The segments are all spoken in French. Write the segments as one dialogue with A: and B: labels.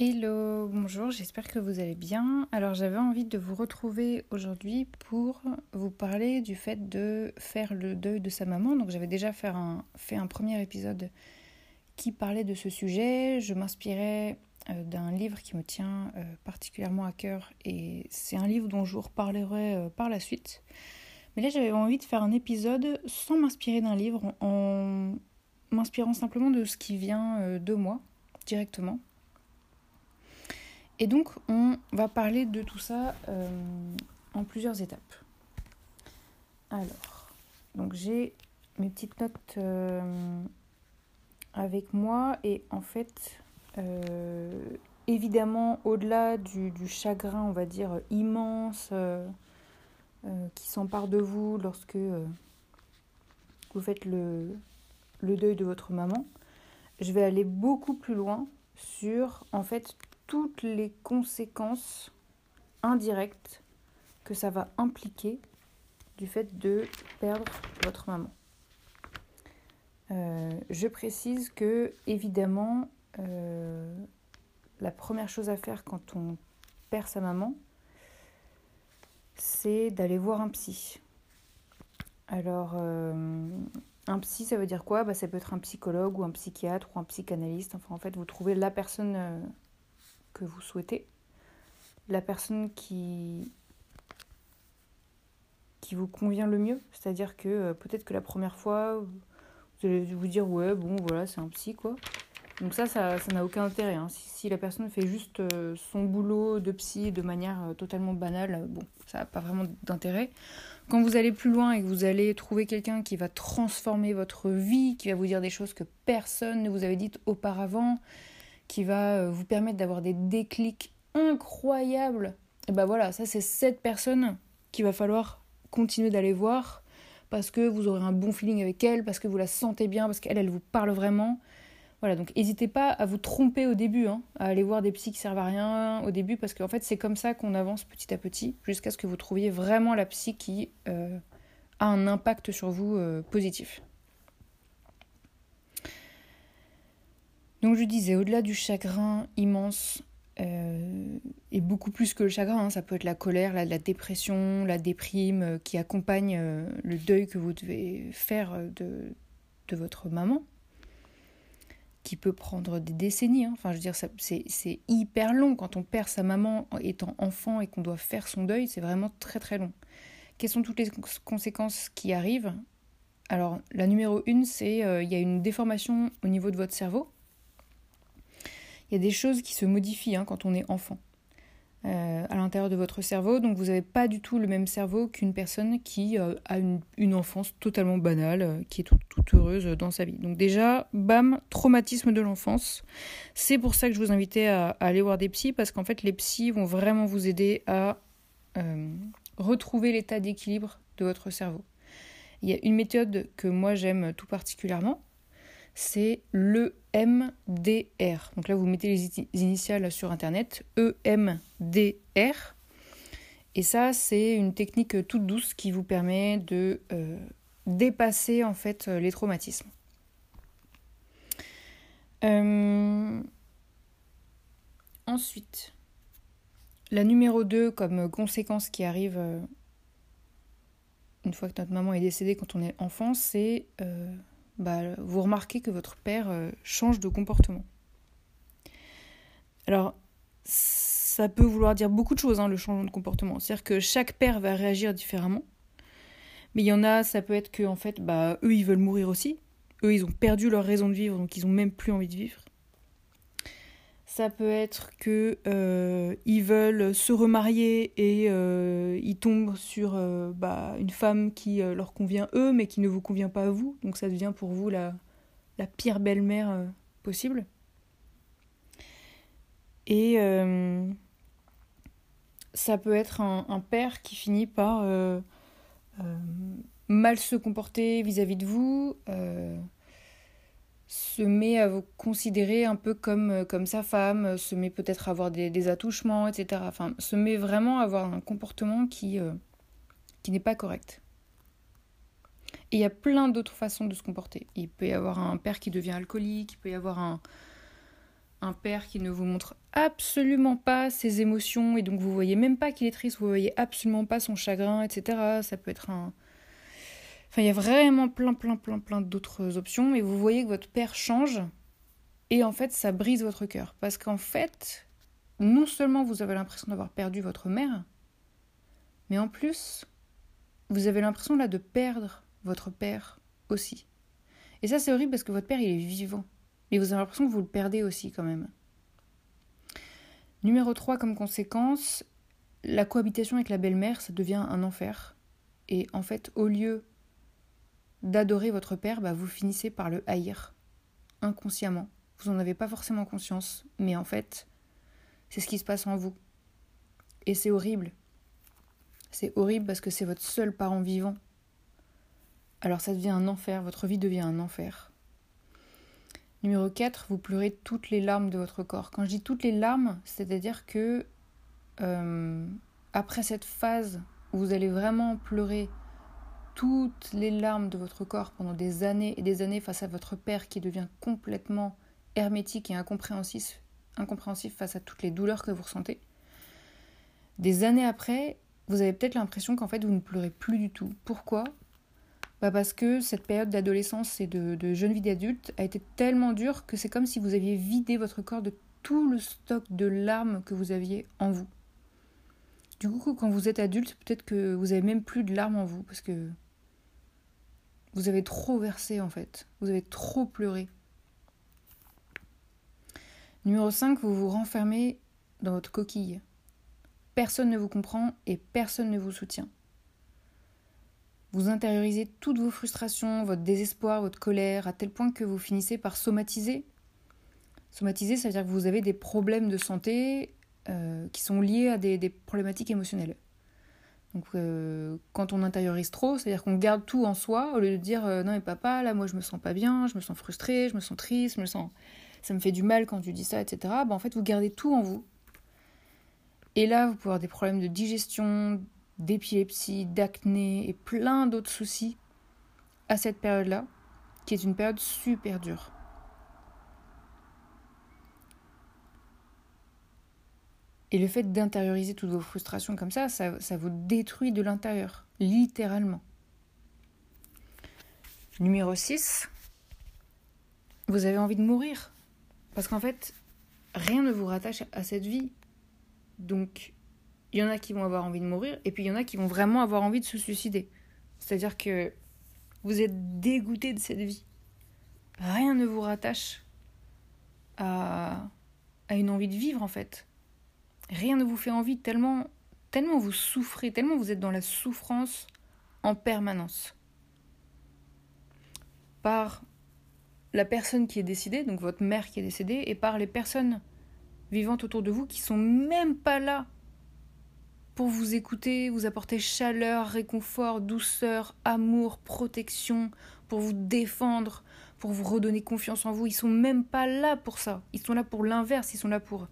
A: Hello, bonjour, j'espère que vous allez bien. Alors j'avais envie de vous retrouver aujourd'hui pour vous parler du fait de faire le deuil de sa maman. Donc j'avais déjà fait un, premier épisode qui parlait de ce sujet. Je m'inspirais euh, d'un livre qui me tient euh, particulièrement à cœur et c'est un livre dont je vous reparlerai euh, par la suite. Mais là j'avais envie de faire un épisode sans m'inspirer d'un livre, en m'inspirant simplement de ce qui vient de moi directement. Et donc, on va parler de tout ça euh, en plusieurs étapes. Alors, donc j'ai mes petites notes euh, avec moi et en fait, euh, évidemment, au-delà du, chagrin, on va dire, immense qui s'empare de vous lorsque vous faites le, le deuil de votre maman, je vais aller beaucoup plus loin sur en fait toutes les conséquences indirectes que ça va impliquer du fait de perdre votre maman. Euh, je précise que, évidemment, euh, la première chose à faire quand on perd sa maman, c'est d'aller voir un psy. Alors, euh, un psy, ça veut dire quoi? Bah, Ça peut être un psychologue ou un psychiatre ou un psychanalyste. Enfin, en fait, vous trouvez la personne que vous souhaitez, la personne qui, qui vous convient le mieux. C'est-à-dire que euh, peut-être que la première fois, vous allez vous dire ouais, bon, voilà, c'est un psy, quoi. Donc ça, ça n'a aucun intérêt. Hein. Si, la personne fait juste euh, son boulot de psy de manière euh, totalement banale, bon, ça n'a pas vraiment d'intérêt. Quand vous allez plus loin et que vous allez trouver quelqu'un qui va transformer votre vie, qui va vous dire des choses que personne ne vous avait dites auparavant, qui va euh, vous permettre d'avoir des déclics incroyables, et ben voilà, ça c'est cette personne qu'il va falloir continuer d'aller voir parce que vous aurez un bon feeling avec elle, parce que vous la sentez bien, parce qu'elle, elle vous parle vraiment. Voilà, donc n'hésitez pas à vous tromper au début, hein, à aller voir des psys qui servent à rien au début, parce qu'en fait c'est comme ça qu'on avance petit à petit, jusqu'à ce que vous trouviez vraiment la psy qui euh, a un impact sur vous euh, positif. Donc je disais, au-delà du chagrin immense, euh, et beaucoup plus que le chagrin, hein, ça peut être la colère, la, dépression, la déprime euh, qui accompagne euh, le deuil que vous devez faire de, de votre maman, qui peut prendre des décennies. Hein. Enfin, je veux dire, c'est hyper long quand on perd sa maman étant enfant et qu'on doit faire son deuil, c'est vraiment très très long. Quelles sont toutes les conséquences qui arrivent? Alors, la numéro une, c'est il y a une déformation au niveau de votre cerveau il y a des choses qui se modifient hein, quand on est enfant euh, à l'intérieur de votre cerveau. Donc vous n'avez pas du tout le même cerveau qu'une personne qui euh, a une, enfance totalement banale, euh, qui est toute, heureuse dans sa vie. Donc déjà, bam, traumatisme de l'enfance. C'est pour ça que je vous invitais à, à aller voir des psys, parce qu'en fait les psys vont vraiment vous aider à retrouver l'état d'équilibre de votre cerveau. Il y a une méthode que moi j'aime tout particulièrement, c'est le MDR. Donc là, vous mettez les initiales sur Internet, EMDR. Et ça, c'est une technique toute douce qui vous permet de euh, dépasser en fait les traumatismes. Euh, ensuite, la numéro 2 comme conséquence qui arrive euh, une fois que notre maman est décédée quand on est enfant, c'est bah, vous remarquez que votre père euh, change de comportement. Alors, ça peut vouloir dire beaucoup de choses, hein, le changement de comportement. C'est-à-dire que chaque père va réagir différemment. Mais il y en a, ça peut être que, en fait, bah, eux, ils veulent mourir aussi. Eux, ils ont perdu leur raison de vivre, donc ils ont même plus envie de vivre. Ça peut être que euh, ils veulent se remarier et euh, ils tombent sur euh, bah, une femme qui leur convient eux, mais qui ne vous convient pas à vous. Donc ça devient pour vous la, la pire belle-mère possible. Et ça peut être un, un, père qui finit par mal se comporter vis-à-vis de vous se met à vous considérer un peu comme, euh, comme sa femme, se met peut-être à avoir des, attouchements, etc. Enfin, se met vraiment à avoir un comportement qui, euh, qui n'est pas correct. Et il y a plein d'autres façons de se comporter. Il peut y avoir un père qui devient alcoolique, il peut y avoir un, un père qui ne vous montre absolument pas ses émotions et donc vous voyez même pas qu'il est triste, vous voyez absolument pas son chagrin, etc. Ça peut être un, Enfin, il y a vraiment plein, plein, plein, plein d'autres options, mais vous voyez que votre père change, et en fait, ça brise votre cœur. Parce qu'en fait, non seulement vous avez l'impression d'avoir perdu votre mère, mais en plus, vous avez l'impression là de perdre votre père aussi. Et ça, c'est horrible parce que votre père, il est vivant. Mais vous avez l'impression que vous le perdez aussi quand même. Numéro 3, comme conséquence, la cohabitation avec la belle-mère, ça devient un enfer. Et en fait, au lieu d'adorer votre père, bah, vous finissez par le haïr inconsciemment. Vous n'en avez pas forcément conscience, mais en fait, c'est ce qui se passe en vous. Et c'est horrible. C'est horrible parce que c'est votre seul parent vivant. Alors ça devient un enfer, votre vie devient un enfer. Numéro 4, vous pleurez toutes les larmes de votre corps. Quand je dis toutes les larmes, c'est-à-dire que euh, après cette phase où vous allez vraiment pleurer toutes les larmes de votre corps pendant des années et des années face à votre père qui devient complètement hermétique et incompréhensif, face à toutes les douleurs que vous ressentez, des années après, vous avez peut-être l'impression qu'en fait vous ne pleurez plus du tout. Pourquoi? Bah Parce que cette période d'adolescence et de, de jeune vie d'adulte a été tellement dure que c'est comme si vous aviez vidé votre corps de tout le stock de larmes que vous aviez en vous. Du coup, quand vous êtes adulte, peut-être que vous avez même plus de larmes en vous parce que vous avez trop versé en fait. Vous avez trop pleuré. Numéro 5, vous vous renfermez dans votre coquille. Personne ne vous comprend et personne ne vous soutient. Vous intériorisez toutes vos frustrations, votre désespoir, votre colère, à tel point que vous finissez par somatiser. Somatiser, ça veut dire que vous avez des problèmes de santé euh, qui sont liés à des problématiques émotionnelles. Donc euh, quand on intériorise trop, c'est-à-dire qu'on garde tout en soi au lieu de dire euh, non mais papa là moi je me sens pas bien, je me sens frustrée, je me sens triste, je me sens ça me fait du mal quand tu dis ça, etc. Ben, en fait vous gardez tout en vous. Et là vous pouvez avoir des problèmes de digestion, d'épilepsie, d'acné et plein d'autres soucis à cette période-là, qui est une période super dure. Et le fait d'intérioriser toutes vos frustrations comme ça, ça, vous détruit de l'intérieur, littéralement. Numéro 6, vous avez envie de mourir. Parce qu'en fait, rien ne vous rattache à cette vie. Donc, il y en a qui vont avoir envie de mourir, et puis il y en a qui vont vraiment avoir envie de se suicider. C'est-à-dire que vous êtes dégoûté de cette vie. Rien ne vous rattache à, à une envie de vivre, en fait. Rien ne vous fait envie tellement, tellement vous souffrez, tellement vous êtes dans la souffrance en permanence. Par la personne qui est décédée, donc votre mère qui est décédée, et par les personnes vivantes autour de vous qui sont même pas là pour vous écouter, vous apporter chaleur, réconfort, douceur, amour, protection, pour vous défendre, pour vous redonner confiance en vous. Ils sont même pas là pour ça. Ils sont là pour l'inverse. Ils sont là pour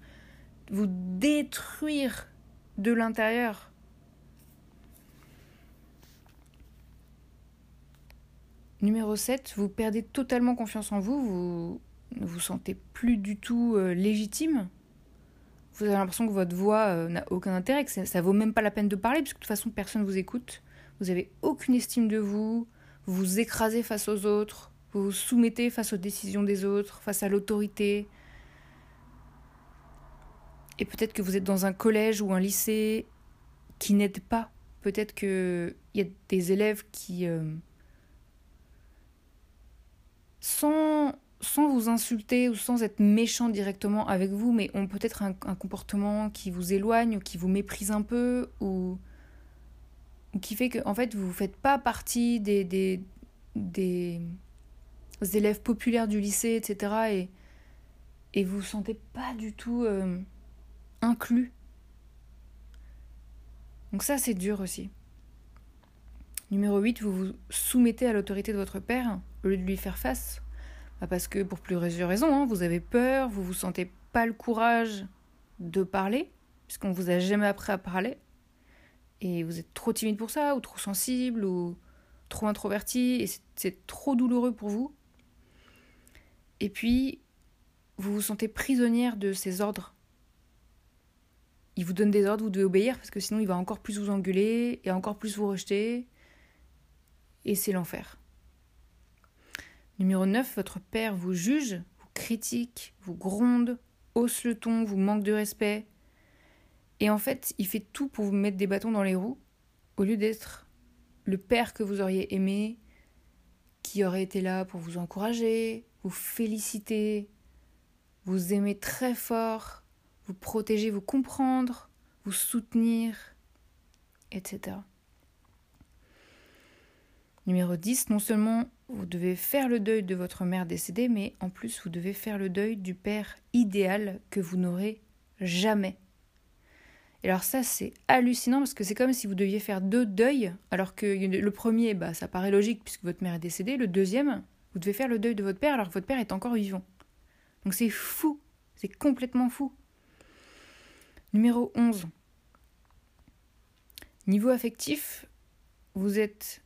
A: vous détruire de l'intérieur. Numéro 7, vous perdez totalement confiance en vous, vous ne vous sentez plus du tout euh, légitime. Vous avez l'impression que votre voix euh, n'a aucun intérêt, que ça, ça vaut même pas la peine de parler, puisque de toute façon personne ne vous écoute. Vous avez aucune estime de vous, vous vous écrasez face aux autres, vous vous soumettez face aux décisions des autres, face à l'autorité, et peut-être que vous êtes dans un collège ou un lycée qui n'aide pas. Peut-être qu'il y a des élèves qui, euh, sans, vous insulter ou sans être méchants directement avec vous, mais ont peut-être un, comportement qui vous éloigne ou qui vous méprise un peu ou, qui fait que en fait vous ne faites pas partie des, élèves populaires du lycée, etc. Et, et vous vous sentez pas du tout euh, inclus. Donc ça c'est dur aussi. Numéro 8, vous vous soumettez à l'autorité de votre père au lieu de lui faire face. Bah, parce que pour plusieurs raisons, hein, vous avez peur, vous vous sentez pas le courage de parler, puisqu'on vous a jamais appris à parler. Et vous êtes trop timide pour ça, ou trop sensible, ou trop introverti, et c'est trop douloureux pour vous. Et puis, vous vous sentez prisonnière de ses ordres. Il vous donne des ordres, vous devez obéir, parce que sinon il va encore plus vous engueuler, et encore plus vous rejeter. Et c'est l'enfer. Numéro 9, votre père vous juge, vous critique, vous gronde, hausse le ton, vous manque de respect. Et en fait, il fait tout pour vous mettre des bâtons dans les roues, au lieu d'être le père que vous auriez aimé, qui aurait été là pour vous encourager, vous féliciter, vous aimer très fort, vous protéger, vous comprendre, vous soutenir, etc. Numéro 10, non seulement vous devez faire le deuil de votre mère décédée, mais en plus vous devez faire le deuil du père idéal que vous n'aurez jamais. Et alors ça c'est hallucinant parce que c'est comme si vous deviez faire deux deuils, alors que le premier, bah, ça paraît logique puisque votre mère est décédée, le deuxième, vous devez faire le deuil de votre père alors que votre père est encore vivant. Donc c'est fou, c'est complètement fou. Numéro 11. Niveau affectif, vous êtes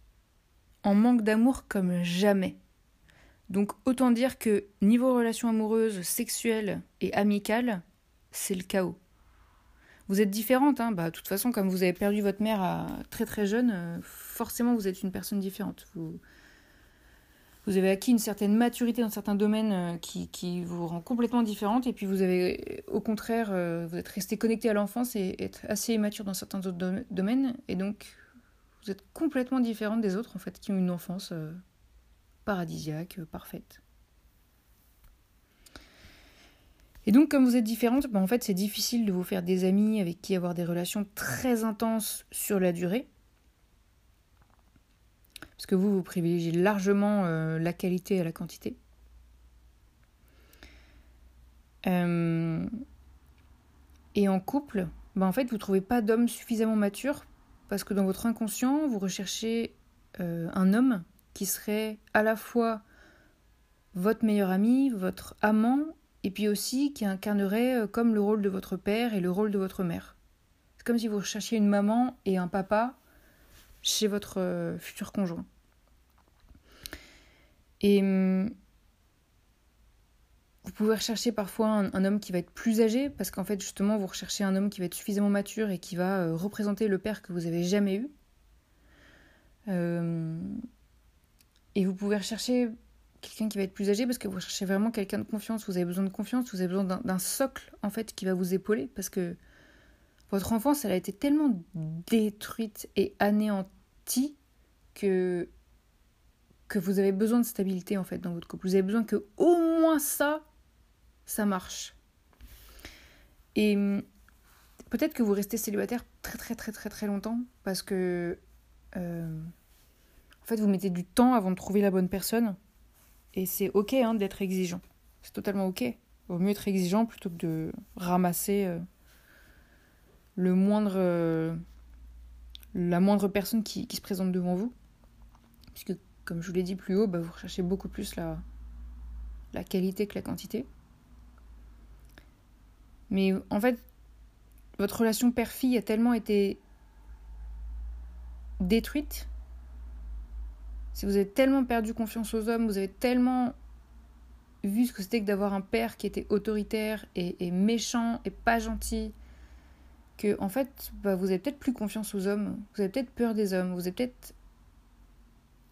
A: en manque d'amour comme jamais. Donc autant dire que niveau relations amoureuses, sexuelles et amicales, c'est le chaos. Vous êtes différente, hein bah, de toute façon, comme vous avez perdu votre mère très très jeune, euh, forcément vous êtes une personne différente. Vous avez acquis une certaine maturité dans certains domaines euh, qui, vous rend complètement différente, et puis vous avez, au contraire, euh, vous êtes resté connecté à l'enfance et être assez immature dans certains autres domaines, et donc vous êtes complètement différente des autres, en fait, qui ont une enfance euh, paradisiaque, euh, parfaite. Et donc, comme vous êtes différente, ben, en fait, c'est difficile de vous faire des amis avec qui avoir des relations très intenses sur la durée. Parce que vous, vous privilégiez largement euh, la qualité à la quantité. et en couple, ben, en fait, vous ne trouvez pas d'homme suffisamment mature parce que dans votre inconscient, vous recherchez euh, un homme qui serait à la fois votre meilleur ami, votre amant, et puis aussi qui incarnerait euh, comme le rôle de votre père et le rôle de votre mère. C'est comme si vous recherchiez une maman et un papa chez votre euh, futur conjoint. Et hum, vous pouvez rechercher parfois un, homme qui va être plus âgé, parce qu'en fait, justement, vous recherchez un homme qui va être suffisamment mature et qui va euh, représenter le père que vous avez jamais eu. Euh, et vous pouvez rechercher quelqu'un qui va être plus âgé parce que vous recherchez vraiment quelqu'un de confiance. Vous avez besoin de confiance, vous avez besoin d'un socle, en fait, qui va vous épauler, parce que votre enfance, elle a été tellement détruite et anéantie que que vous avez besoin de stabilité en fait dans votre couple. Vous avez besoin que au moins ça ça marche. Et hum, peut-être que vous restez célibataire très très très très très longtemps parce que euh, en fait vous mettez du temps avant de trouver la bonne personne et c'est ok hein, d'être exigeant. C'est totalement ok. Vaut mieux être exigeant plutôt que de ramasser euh, le moindre euh, la moindre personne qui, qui, se présente devant vous. Puisque comme je vous l'ai dit plus haut, bah, vous recherchez beaucoup plus la, la qualité que la quantité. Mais en fait, votre relation père-fille a tellement été détruite. Si vous avez tellement perdu confiance aux hommes, vous avez tellement vu ce que c'était que d'avoir un père qui était autoritaire et, méchant et pas gentil, en fait, bah, vous avez peut-être plus confiance aux hommes, vous avez peut-être peur des hommes, vous avez peut-être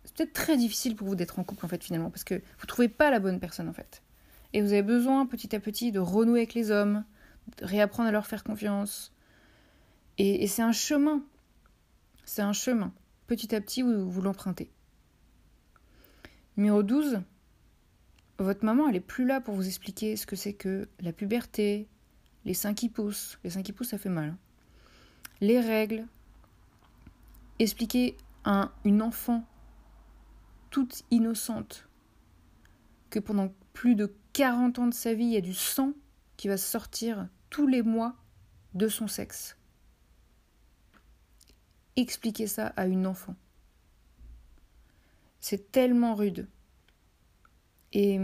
A: c'est peut-être très difficile pour vous d'être en couple en fait finalement parce que vous trouvez pas la bonne personne en fait. Et vous avez besoin petit à petit de renouer avec les hommes, réapprendre à leur faire confiance. Et, c'est un chemin. C'est un chemin. Petit à petit, vous, vous l'empruntez. Numéro 12. Votre maman, elle est plus là pour vous expliquer ce que c'est que la puberté, les seins qui poussent. Les seins qui poussent, ça fait mal. Hein. Les règles. Expliquer à une enfant toute innocente que pendant plus de 40 ans de sa vie, il y a du sang qui va sortir tous les mois de son sexe. Expliquer ça à une enfant. C'est tellement rude. Et,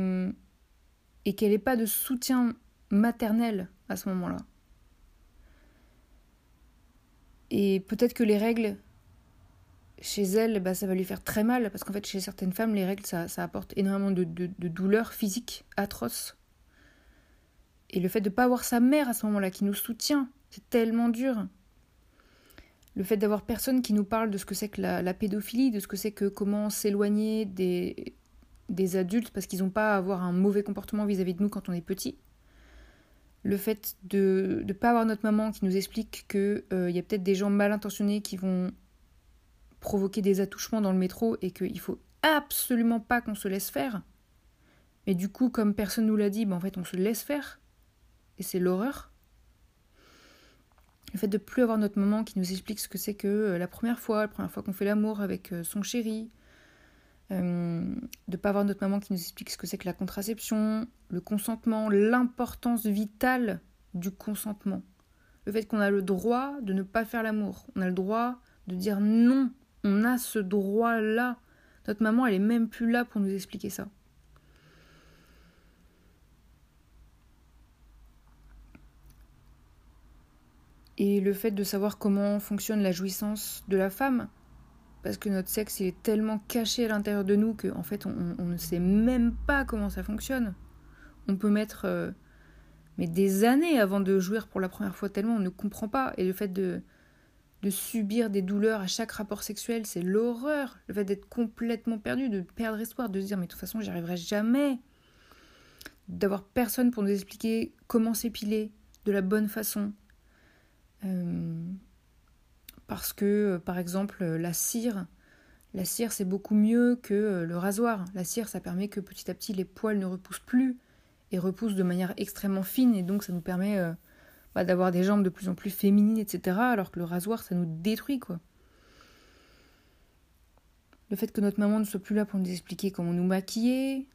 A: et qu'elle n'ait pas de soutien maternel à ce moment-là. Et peut-être que les règles, chez elle, bah, ça va lui faire très mal, parce qu'en fait, chez certaines femmes, les règles, ça, apporte énormément de, douleurs physiques atroces. Et le fait de ne pas avoir sa mère à ce moment-là qui nous soutient, c'est tellement dur. Le fait d'avoir personne qui nous parle de ce que c'est que la, pédophilie, de ce que c'est que comment s'éloigner des, des adultes parce qu'ils n'ont pas à avoir un mauvais comportement vis-à-vis de nous quand on est petit. Le fait de ne pas avoir notre maman qui nous explique qu'il euh, y a peut-être des gens mal intentionnés qui vont provoquer des attouchements dans le métro et qu'il faut absolument pas qu'on se laisse faire. Mais du coup, comme personne nous l'a dit, ben en fait, on se laisse faire. Et c'est l'horreur. Le fait de plus avoir notre maman qui nous explique ce que c'est que euh, la première fois, la première fois qu'on fait l'amour avec euh, son chéri, euh, de pas avoir notre maman qui nous explique ce que c'est que la contraception, le consentement, l'importance vitale du consentement. Le fait qu'on a le droit de ne pas faire l'amour, on a le droit de dire non on a ce droit-là. Notre maman, elle est même plus là pour nous expliquer ça. Et le fait de savoir comment fonctionne la jouissance de la femme, parce que notre sexe est tellement caché à l'intérieur de nous qu'en en fait on, ne sait même pas comment ça fonctionne. On peut mettre euh, mais des années avant de jouir pour la première fois tellement on ne comprend pas. Et le fait de, de subir des douleurs à chaque rapport sexuel, c'est l'horreur. Le fait d'être complètement perdu, de perdre espoir, de se dire mais de toute façon j'y arriverai jamais. D'avoir personne pour nous expliquer comment s'épiler de la bonne façon. Euh, parce que, euh, par exemple, la cire, la cire c'est beaucoup mieux que euh, le rasoir. La cire ça permet que petit à petit les poils ne repoussent plus et repoussent de manière extrêmement fine et donc ça nous permet bah, d'avoir des jambes de plus en plus féminines, etc. Alors que le rasoir, ça nous détruit, quoi. Le fait que notre maman ne soit plus là pour nous expliquer comment nous maquiller,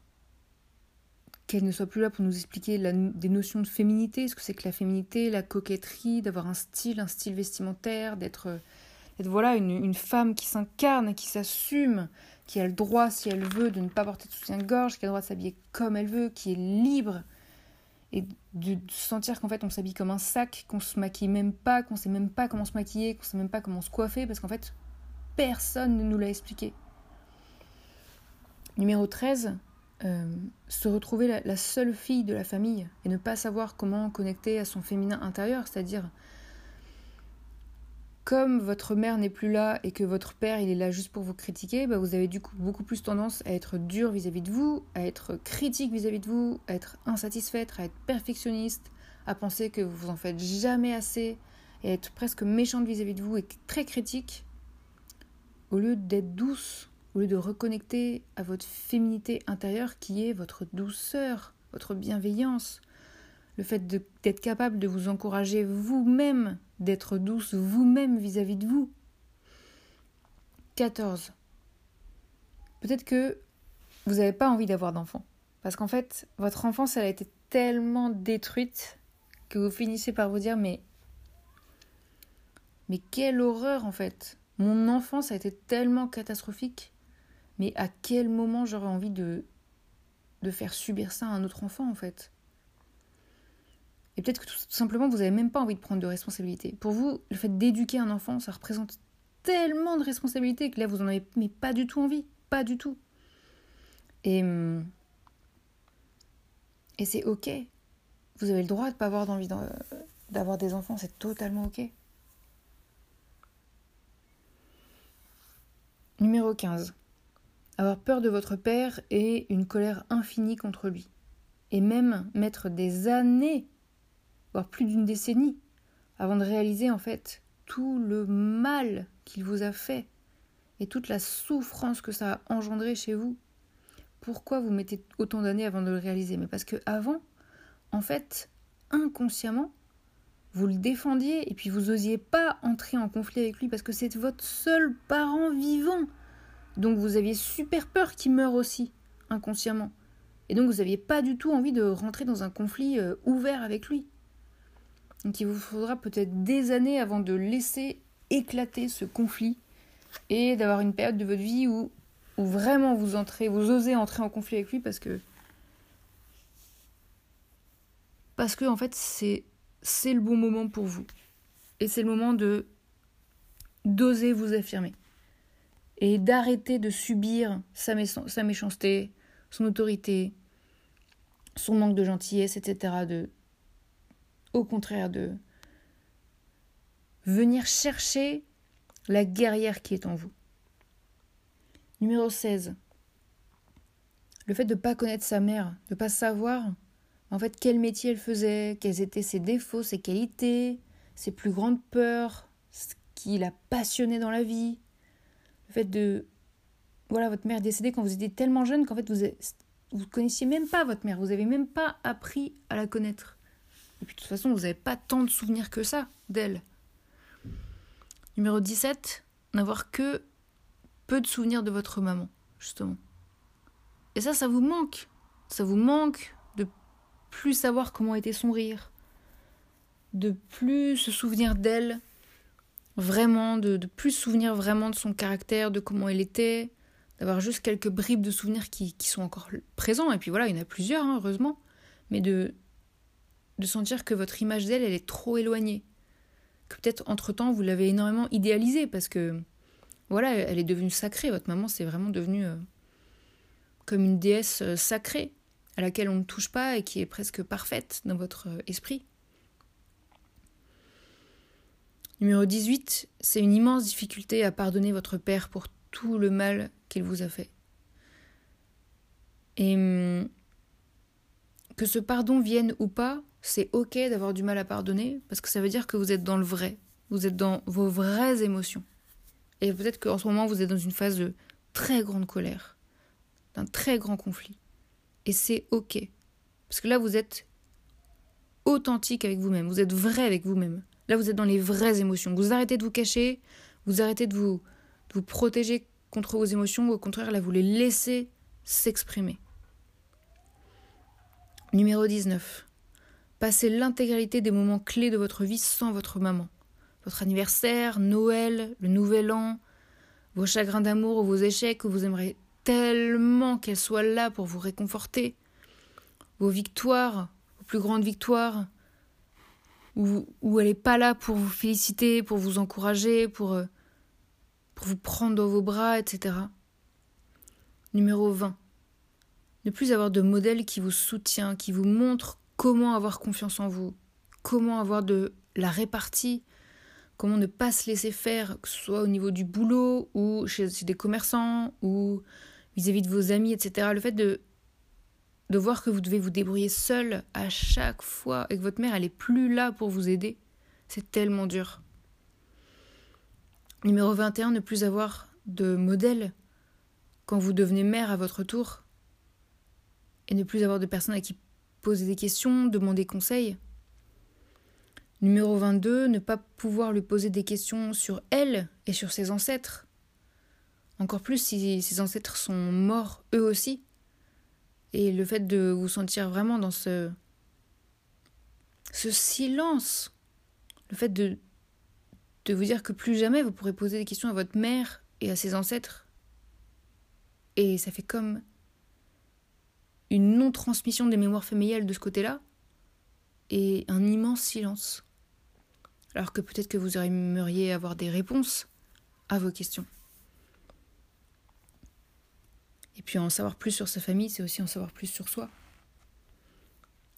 A: qu'elle ne soit plus là pour nous expliquer des notions de féminité, ce que c'est que la féminité, la coquetterie, d'avoir un style, un style vestimentaire, d'être voilà une, femme qui s'incarne, qui s'assume, qui a le droit, si elle veut, de ne pas porter de soutien-gorge, qui a le droit de s'habiller comme elle veut, qui est libre, et de, sentir qu'en fait on s'habille comme un sac, qu'on se maquille même pas, qu'on sait même pas comment se maquiller, qu'on sait même pas comment se coiffer, parce qu'en fait personne ne nous l'a expliqué. Numéro 13, euh, se retrouver la, seule fille de la famille et ne pas savoir comment connecter à son féminin intérieur, c'est-à-dire comme votre mère n'est plus là et que votre père il est là juste pour vous critiquer, bah vous avez du coup beaucoup plus tendance à être dur vis-à-vis de vous, à être critique vis-à-vis de vous, à être insatisfaite, à être perfectionniste, à penser que vous en faites jamais assez et être presque méchante vis-à-vis de vous et très critique, au lieu d'être douce, au lieu de reconnecter à votre féminité intérieure qui est votre douceur, votre bienveillance, le fait d'être capable de vous encourager vous-même d'être douce vous-même vis-à-vis de vous. 14. Peut-être que vous n'avez pas envie d'avoir d'enfant. Parce qu'en fait, votre enfance, elle a été tellement détruite que vous finissez par vous dire mais mais quelle horreur en fait. Mon enfance a été tellement catastrophique. Mais à quel moment j'aurais envie de faire subir ça à un autre enfant en fait? Et peut-être que tout simplement, vous n'avez même pas envie de prendre de responsabilité. Pour vous, le fait d'éduquer un enfant, ça représente tellement de responsabilité que là, vous en avez pas du tout envie. Pas du tout. Et, hum, c'est ok. Vous avez le droit de ne pas avoir envie d'avoir des enfants, c'est totalement ok. Numéro 15. Avoir peur de votre père et une colère infinie contre lui. Et même mettre des années voire plus d'une décennie, avant de réaliser en fait tout le mal qu'il vous a fait et toute la souffrance que ça a engendré chez vous. Pourquoi vous mettez autant d'années avant de le réaliser? Mais parce que avant, en fait, inconsciemment, vous le défendiez et puis vous osiez pas entrer en conflit avec lui parce que c'est votre seul parent vivant. Donc vous aviez super peur qu'il meure aussi, inconsciemment. Et donc vous n'aviez pas du tout envie de rentrer dans un conflit euh, ouvert avec lui. Donc il vous faudra peut-être des années avant de laisser éclater ce conflit et d'avoir une période de votre vie où, où vraiment vous entrez, vous osez entrer en conflit avec lui parce que parce que en fait c'est c'est le bon moment pour vous et c'est le moment de d'oser vous affirmer et d'arrêter de subir sa, méchanceté, son autorité, son manque de gentillesse, etc. Au contraire, de venir chercher la guerrière qui est en vous. Numéro 16. Le fait de ne pas connaître sa mère, de ne pas savoir en fait quel métier elle faisait, quels étaient ses défauts, ses qualités, ses plus grandes peurs, ce qui l'a passionné dans la vie. Le fait de voilà, votre mère décédée quand vous étiez tellement jeune qu'en fait vous vous connaissiez même pas votre mère, vous n'avez même pas appris à la connaître. Et puis de toute façon, vous n'avez pas tant de souvenirs que ça d'elle. Numéro 17, n'avoir que peu de souvenirs de votre maman, justement. Et ça, ça vous manque. Ça vous manque de plus savoir comment était son rire, de plus se souvenir d'elle, vraiment, de, de plus souvenir vraiment de son caractère, de comment elle était, d'avoir juste quelques bribes de souvenirs qui, qui, sont encore présents. Et puis voilà, il y en a plusieurs, hein, heureusement. Mais de, de sentir que votre image d'elle, elle est trop éloignée. Que peut-être entre-temps, vous l'avez énormément idéalisée parce que, voilà, elle est devenue sacrée. Votre maman, c'est vraiment devenue euh, comme une déesse euh, sacrée à laquelle on ne touche pas et qui est presque parfaite dans votre euh, esprit. Numéro 18, c'est une immense difficulté à pardonner votre père pour tout le mal qu'il vous a fait. Et hum, que ce pardon vienne ou pas, c'est ok d'avoir du mal à pardonner parce que ça veut dire que vous êtes dans le vrai, vous êtes dans vos vraies émotions. Et peut-être qu'en ce moment vous êtes dans une phase de très grande colère, d'un très grand conflit. Et c'est ok. Parce que là vous êtes authentique avec vous-même, vous êtes vrai avec vous-même. Là vous êtes dans les vraies émotions. Vous arrêtez de vous cacher, vous arrêtez de vous, de protéger contre vos émotions, au contraire là vous les laissez s'exprimer. Numéro 19. Passez l'intégralité des moments clés de votre vie sans votre maman. Votre anniversaire, Noël, le Nouvel An, vos chagrins d'amour ou vos échecs où vous aimeriez tellement qu'elle soit là pour vous réconforter, vos victoires, vos plus grandes victoires, où, elle n'est pas là pour vous féliciter, pour vous encourager, pour, euh, pour vous prendre dans vos bras, etc. Numéro 20. Ne plus avoir de modèle qui vous soutient, qui vous montre comment avoir confiance en vous, comment avoir de la répartie, comment ne pas se laisser faire, que ce soit au niveau du boulot ou chez, des commerçants ou vis-à-vis de vos amis, etc. Le fait de, de voir que vous devez vous débrouiller seul à chaque fois et que votre mère, elle est plus là pour vous aider, c'est tellement dur. Numéro 21, ne plus avoir de modèle quand vous devenez mère à votre tour et ne plus avoir de personnes à qui poser des questions, demander conseil. Numéro 22, ne pas pouvoir lui poser des questions sur elle et sur ses ancêtres. Encore plus si ses ancêtres sont morts eux aussi. Et le fait de vous sentir vraiment dans ce, ce silence, le fait de, de vous dire que plus jamais vous pourrez poser des questions à votre mère et à ses ancêtres. Et ça fait comme une non-transmission des mémoires familiales de ce côté-là et un immense silence. Alors que peut-être que vous aimeriez avoir des réponses à vos questions. Et puis en savoir plus sur sa famille, c'est aussi en savoir plus sur soi.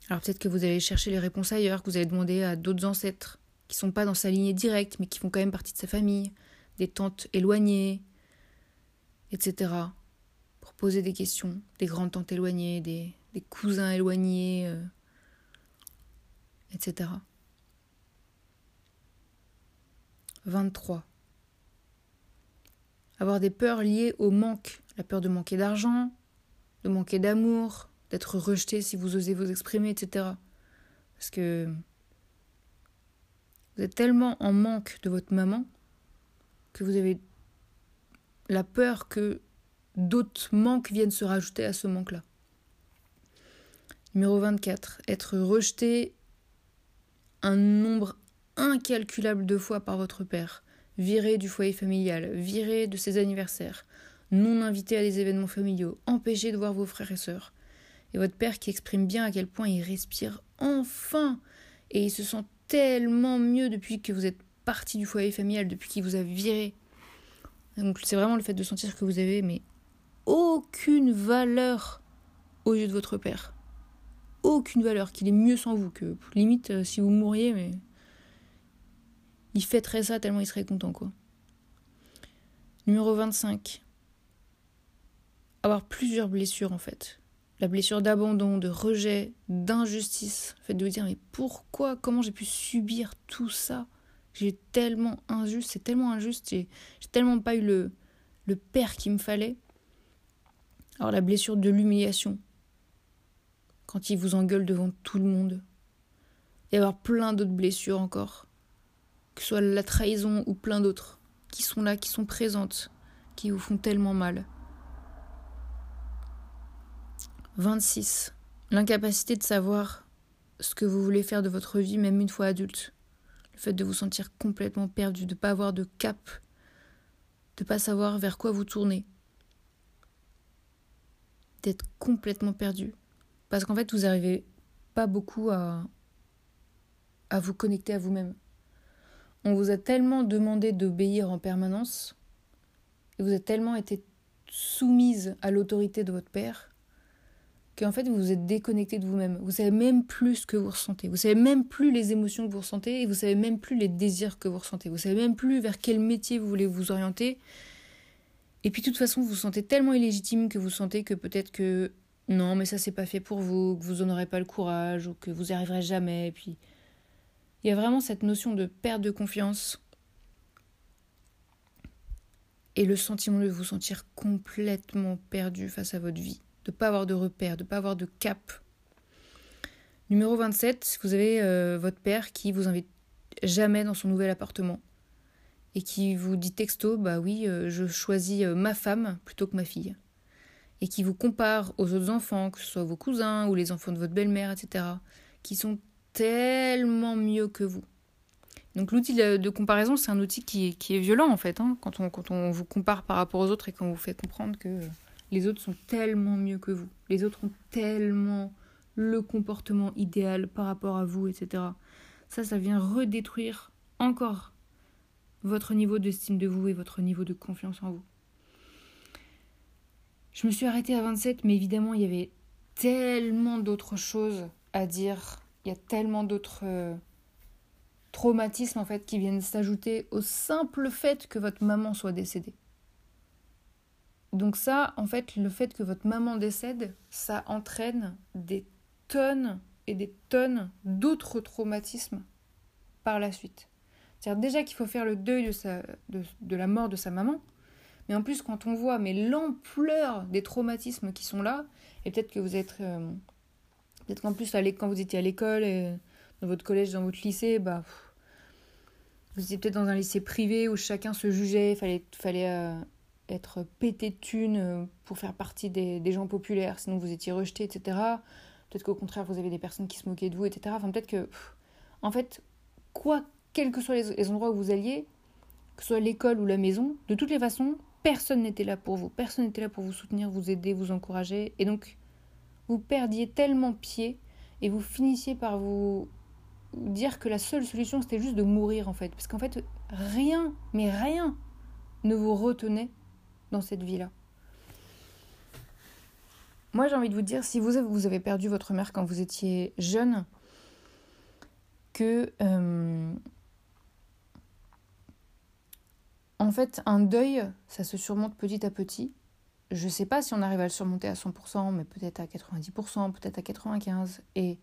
A: Alors peut-être que vous allez chercher les réponses ailleurs, que vous allez demander à d'autres ancêtres qui sont pas dans sa lignée directe, mais qui font quand même partie de sa famille, des tantes éloignées, etc pour poser des questions, des grandes tantes éloignées, des, cousins éloignés, etc. 23. Avoir des peurs liées au manque, peur de manquer d'argent, de manquer d'amour, d'être rejeté si vous osez vous exprimer, etc. Parce que vous êtes tellement en manque de votre maman que vous avez la peur que d'autres manques viennent se rajouter à ce manque-là. Numéro 24. Être rejeté un nombre incalculable de fois par votre père, viré du foyer familial, viré de ses anniversaires, non invité à des événements familiaux, empêché de voir vos frères et sœurs. Et votre père qui exprime bien à quel point il respire enfin et il se sent tellement mieux depuis que vous êtes parti du foyer familial, depuis qu'il vous a viré. Donc c'est vraiment le fait de sentir que vous avez mais aucune valeur aux yeux de votre père. Aucune valeur, qu'il est mieux sans vous, que limite euh, si vous mouriez, mais il fêterait ça tellement il serait content quoi. Numéro 25. Avoir plusieurs blessures en fait. La blessure d'abandon, de rejet, d'injustice. Le fait de vous dire mais pourquoi, comment j'ai pu subir tout ça? J'ai tellement injuste, c'est tellement injuste, j'ai tellement pas eu le, le père qu'il me fallait. Alors la blessure de l'humiliation, quand il vous engueule devant tout le monde. Et avoir plein d'autres blessures encore que ce soit la trahison ou plein d'autres, qui sont là, qui sont présentes, qui vous font tellement mal. 26. L'incapacité de savoir ce que vous voulez faire de votre vie, même une fois adulte. Le fait de vous sentir complètement perdu, de ne pas avoir de cap, de ne pas savoir vers quoi vous tournez. D'être complètement perdu. Parce qu'en fait, vous n'arrivez pas beaucoup à, à vous connecter à vous-même. On vous a tellement demandé d'obéir en permanence, et vous avez tellement été soumise à l'autorité de votre père, qu'en fait vous êtes déconnecté de vous-même. Vous savez même plus ce que vous ressentez. Vous savez même plus les émotions que vous ressentez et vous savez même plus les désirs que vous ressentez. Vous savez même plus vers quel métier vous voulez vous orienter. Et puis de toute façon, vous vous sentez tellement illégitime que vous sentez que peut-être que non, mais ça c'est pas fait pour vous, que vous n'en aurez pas le courage ou que vous n'y arriverez jamais. Puis il y a vraiment cette notion de perte de confiance et le sentiment de vous sentir complètement perdu face à votre vie, de ne pas avoir de repères, de ne pas avoir de cap. Numéro 27, vous avez euh, votre père qui vous invite jamais dans son nouvel appartement et qui vous dit texto, bah oui, euh, je choisis euh, ma femme plutôt que ma fille. Et qui vous compare aux autres enfants, que ce soit vos cousins ou les enfants de votre belle-mère, etc., qui sont tellement mieux que vous. Donc l'outil de, comparaison, c'est un outil qui est, violent en fait, hein, quand, on, quand on vous compare par rapport aux autres et qu'on vous fait comprendre que les autres sont tellement mieux que vous. Les autres ont tellement le comportement idéal par rapport à vous, etc. Ça, ça vient redétruire encore votre niveau d'estime de vous et votre niveau de confiance en vous. Je me suis arrêtée à 27, mais évidemment, il y avait tellement d'autres choses à dire il y a tellement d'autres euh, traumatismes en fait qui viennent s'ajouter au simple fait que votre maman soit décédée. Donc ça, en fait, le fait que votre maman décède, ça entraîne des tonnes et des tonnes d'autres traumatismes par la suite. C'est-à-dire déjà qu'il faut faire le deuil de, la mort de sa maman, mais en plus quand on voit mais l'ampleur des traumatismes qui sont là, et peut-être que vous êtes euh, Peut-être qu'en plus, quand vous étiez à l'école, dans votre collège, dans votre lycée, bah, vous étiez peut-être dans un lycée privé où chacun se jugeait, fallait, fallait euh, être pété de thunes euh, pour faire partie des, gens populaires, sinon vous étiez rejeté, etc. Peut-être qu'au contraire, vous avez des personnes qui se moquaient de vous, etc. Enfin, peut-être que, en fait, quoi, quels que soient les, les endroits où vous alliez, que ce soit l'école ou la maison, de toutes les façons, personne n'était là pour vous. Personne n'était là pour vous soutenir, vous aider, vous encourager. Et donc, vous perdiez tellement pied et vous finissiez par vous dire que la seule solution c'était juste de mourir en fait. Parce qu'en fait, rien, mais rien ne vous retenait dans cette vie-là. Moi j'ai envie de vous dire, si vous avez perdu votre mère quand vous étiez jeune, que euh, en fait un deuil, ça se surmonte petit à petit je ne sais pas si on arrive à le surmonter à 100%, mais peut-être à 90%, peut-être à 95%. Et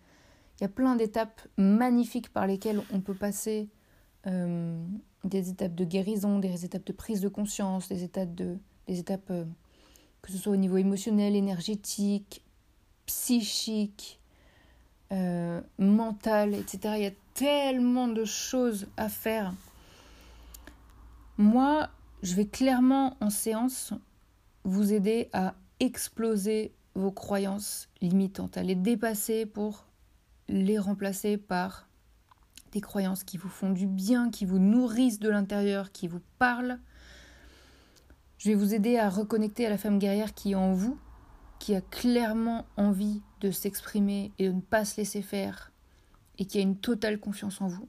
A: Il y a plein d'étapes magnifiques par lesquelles on peut passer, euh, des étapes de guérison, des étapes de prise de conscience, des étapes, de, des étapes euh, que ce soit au niveau émotionnel, énergétique, psychique, euh, mental, etc. Il y a tellement de choses à faire. Moi, je vais clairement en séance vous aider à exploser vos croyances limitantes, à les dépasser pour les remplacer par des croyances qui vous font du bien, qui vous nourrissent de l'intérieur, qui vous parlent. Je vais vous aider à reconnecter à la femme guerrière qui est en vous, qui a clairement envie de s'exprimer et de ne pas se laisser faire, et qui a une totale confiance en vous.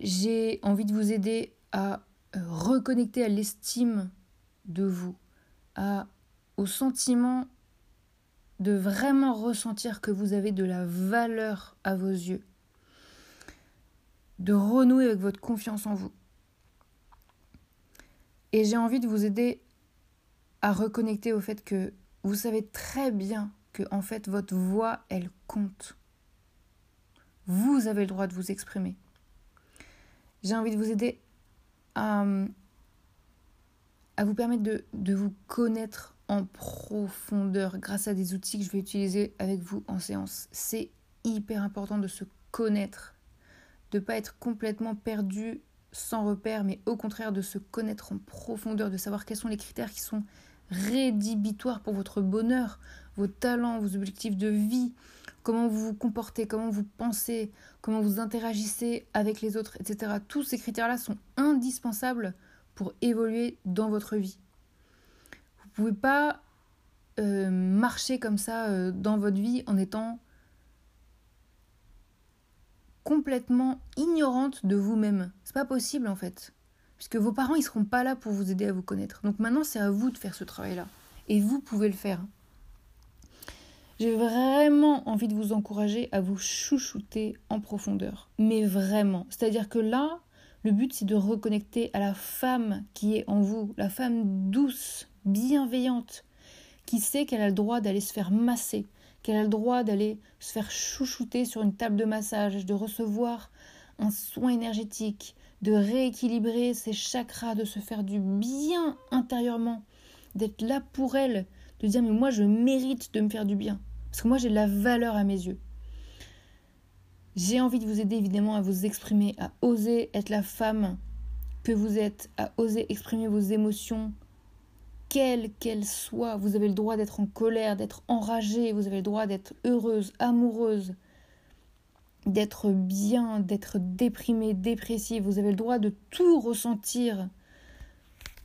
A: J'ai envie de vous aider à euh, reconnecter à l'estime de vous, à, au sentiment de vraiment ressentir que vous avez de la valeur à vos yeux, de renouer avec votre confiance en vous. Et j'ai envie de vous aider à reconnecter au fait que vous savez très bien que en fait votre voix elle compte. Vous avez le droit de vous exprimer. J'ai envie de vous aider à, vous permettre de, de vous connaître en profondeur grâce à des outils que je vais utiliser avec vous en séance. C'est hyper important de se connaître, de ne pas être complètement perdu sans repère, mais au contraire de se connaître en profondeur, de savoir quels sont les critères qui sont rédhibitoires pour votre bonheur, vos talents, vos objectifs de vie, comment vous vous comportez, comment vous pensez, comment vous interagissez avec les autres, etc. Tous ces critères-là sont indispensables pour évoluer dans votre vie. Vous ne pouvez pas euh, marcher comme ça euh, dans votre vie en étant complètement ignorante de vous-même. C'est pas possible en fait. Puisque vos parents, ils seront pas là pour vous aider à vous connaître. Donc maintenant, c'est à vous de faire ce travail-là. Et vous pouvez le faire. J'ai vraiment envie de vous encourager à vous chouchouter en profondeur. Mais vraiment. C'est-à-dire que là, le but, c'est de reconnecter à la femme qui est en vous, la femme douce, bienveillante, qui sait qu'elle a le droit d'aller se faire masser, qu'elle a le droit d'aller se faire chouchouter sur une table de massage, de recevoir un soin énergétique, de rééquilibrer ses chakras, de se faire du bien intérieurement, d'être là pour elle, de dire mais moi je mérite de me faire du bien, parce que moi j'ai de la valeur à mes yeux. J'ai envie de vous aider évidemment à vous exprimer, à oser être la femme que vous êtes, à oser exprimer vos émotions, quelle qu'elle soit. Vous avez le droit d'être en colère, d'être enragée, vous avez le droit d'être heureuse, amoureuse, d'être bien, d'être déprimée, dépressive. Vous avez le droit de tout ressentir.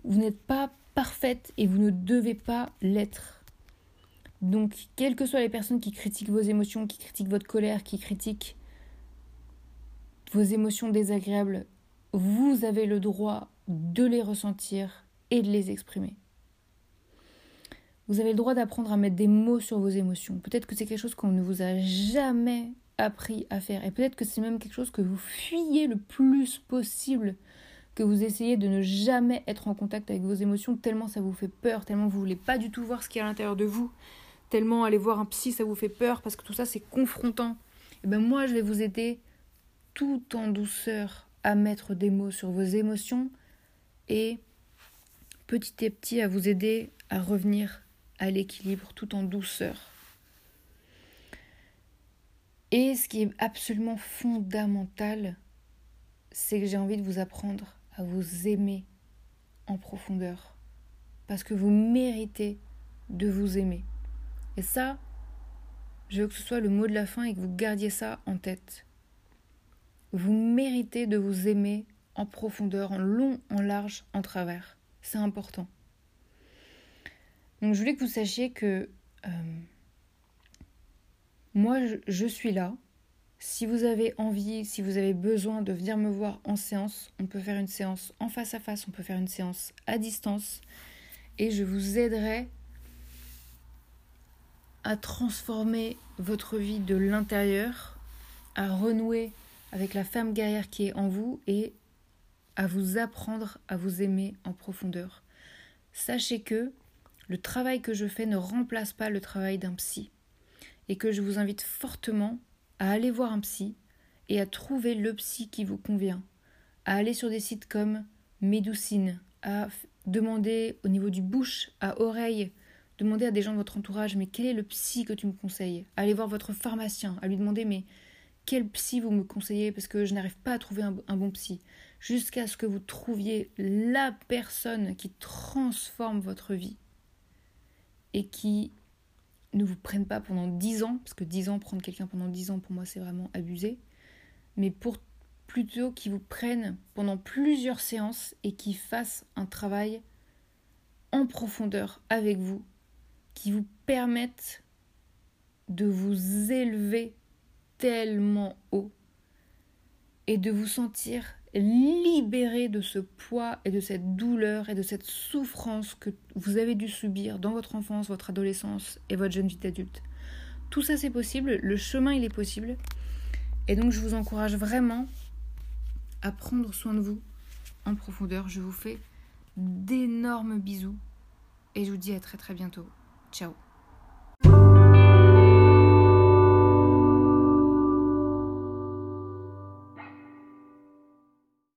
A: Vous n'êtes pas parfaite et vous ne devez pas l'être. Donc, quelles que soient les personnes qui critiquent vos émotions, qui critiquent votre colère, qui critiquent vos émotions désagréables, vous avez le droit de les ressentir et de les exprimer. Vous avez le droit d'apprendre à mettre des mots sur vos émotions. Peut-être que c'est quelque chose qu'on ne vous a jamais appris à faire. Et peut-être que c'est même quelque chose que vous fuyez le plus possible, que vous essayez de ne jamais être en contact avec vos émotions, tellement ça vous fait peur, tellement vous voulez pas du tout voir ce qui est à l'intérieur de vous, tellement aller voir un psy, ça vous fait peur, parce que tout ça c'est confrontant. Et ben moi je vais vous aider tout en douceur à mettre des mots sur vos émotions et petit à petit à vous aider à revenir à l'équilibre tout en douceur. Et ce qui est absolument fondamental, c'est que j'ai envie de vous apprendre à vous aimer en profondeur. Parce que vous méritez de vous aimer. Et ça, je veux que ce soit le mot de la fin et que vous gardiez ça en tête. Vous méritez de vous aimer en profondeur, en long, en large, en travers. C'est important. Donc je voulais que vous sachiez que euh, moi je, suis là. Si vous avez envie, si vous avez besoin de venir me voir en séance, on peut faire une séance en face à face, on peut faire une séance à distance et je vous aiderai à transformer votre vie de l'intérieur, à renouer avec la femme guerrière qui est en vous et à vous apprendre à vous aimer en profondeur. Sachez que le travail que je fais ne remplace pas le travail d'un psy. et que je vous invite fortement à aller voir un psy et à trouver le psy qui vous convient, à aller sur des sites comme Médoucine, à demander au niveau du bouche à oreille, demander à des gens de votre entourage mais quel est le psy que tu me conseilles? Allez voir votre pharmacien, à lui demander mais quel psy vous me conseillez? Parce que je n'arrive pas à trouver un, un bon psy. Jusqu'à ce que vous trouviez la personne qui transforme votre vie et qui ne vous prenne pas pendant 10 ans, parce que 10 ans, prendre quelqu'un pendant 10 ans, pour moi, c'est vraiment abusé, mais pour plutôt qu'ils vous prennent pendant plusieurs séances et qu'ils fassent un travail en profondeur avec vous, qui vous permettent de vous élever tellement haut et de vous sentir libéré de ce poids et de cette douleur et de cette souffrance que vous avez dû subir dans votre enfance, votre adolescence et votre jeune vie d'adulte. Tout ça c'est possible, le chemin il est possible. Et donc je vous encourage vraiment à prendre soin de vous en profondeur. Je vous fais d'énormes bisous et je vous dis à très très bientôt. Ciao